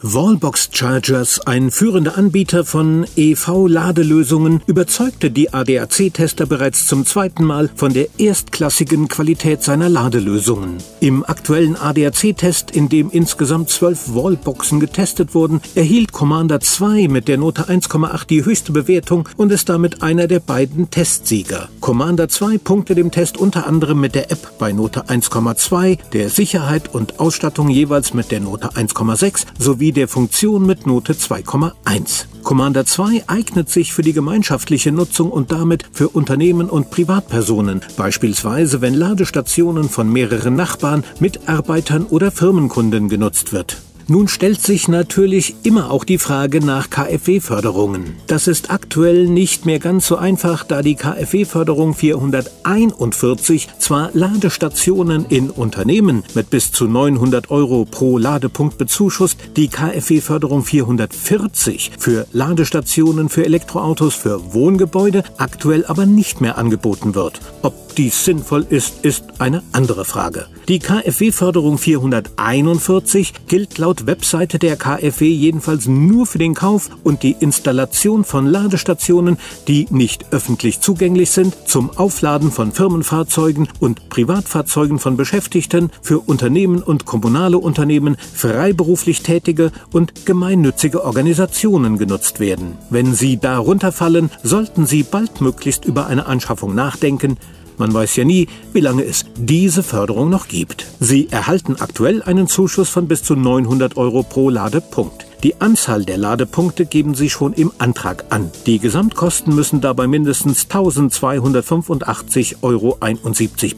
Wallbox Chargers, ein führender Anbieter von EV-Ladelösungen, überzeugte die ADAC-Tester bereits zum zweiten Mal von der erstklassigen Qualität seiner Ladelösungen. Im aktuellen ADAC-Test, in dem insgesamt zwölf Wallboxen getestet wurden, erhielt Commander 2 mit der Note 1,8 die höchste Bewertung und ist damit einer der beiden Testsieger. Commander 2 punkte dem Test unter anderem mit der App bei Note 1,2, der Sicherheit und Ausstattung jeweils mit der Note 1,6 sowie sowie der Funktion mit Note 2,1. Commander 2 eignet sich für die gemeinschaftliche Nutzung und damit für Unternehmen und Privatpersonen, beispielsweise wenn Ladestationen von mehreren Nachbarn, Mitarbeitern oder Firmenkunden genutzt wird. Nun stellt sich natürlich immer auch die Frage nach KfW-Förderungen. Das ist aktuell nicht mehr ganz so einfach, da die KfW-Förderung 441 zwar Ladestationen in Unternehmen mit bis zu 900 Euro pro Ladepunkt bezuschusst, die KfW-Förderung 440 für Ladestationen für Elektroautos für Wohngebäude aktuell aber nicht mehr angeboten wird. Ob dies sinnvoll ist, ist eine andere Frage. Die KfW-Förderung 441 gilt laut Webseite der KfW jedenfalls nur für den Kauf und die Installation von Ladestationen, die nicht öffentlich zugänglich sind, zum Aufladen von Firmenfahrzeugen und Privatfahrzeugen von Beschäftigten, für Unternehmen und kommunale Unternehmen, freiberuflich Tätige und gemeinnützige Organisationen genutzt werden. Wenn Sie darunter fallen, sollten Sie baldmöglichst über eine Anschaffung nachdenken, man weiß ja nie, wie lange es diese Förderung noch gibt. Sie erhalten aktuell einen Zuschuss von bis zu 900 Euro pro Ladepunkt. Die Anzahl der Ladepunkte geben Sie schon im Antrag an. Die Gesamtkosten müssen dabei mindestens 1285,71 Euro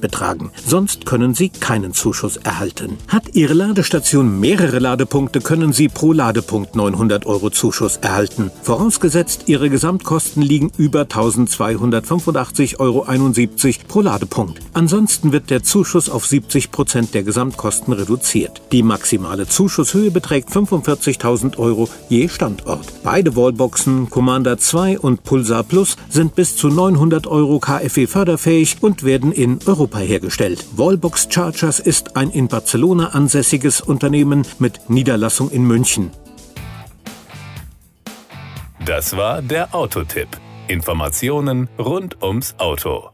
betragen. Sonst können Sie keinen Zuschuss erhalten. Hat Ihre Ladestation mehrere Ladepunkte, können Sie pro Ladepunkt 900 Euro Zuschuss erhalten. Vorausgesetzt, Ihre Gesamtkosten liegen über 1285,71 Euro pro Ladepunkt. Ansonsten wird der Zuschuss auf 70 Prozent der Gesamtkosten reduziert. Die maximale Zuschusshöhe beträgt 45.000 1000 Euro je Standort. Beide Wallboxen Commander 2 und Pulsar Plus sind bis zu 900 Euro KfW förderfähig und werden in Europa hergestellt. Wallbox Chargers ist ein in Barcelona ansässiges Unternehmen mit Niederlassung in München. Das war der Autotipp. Informationen rund ums Auto.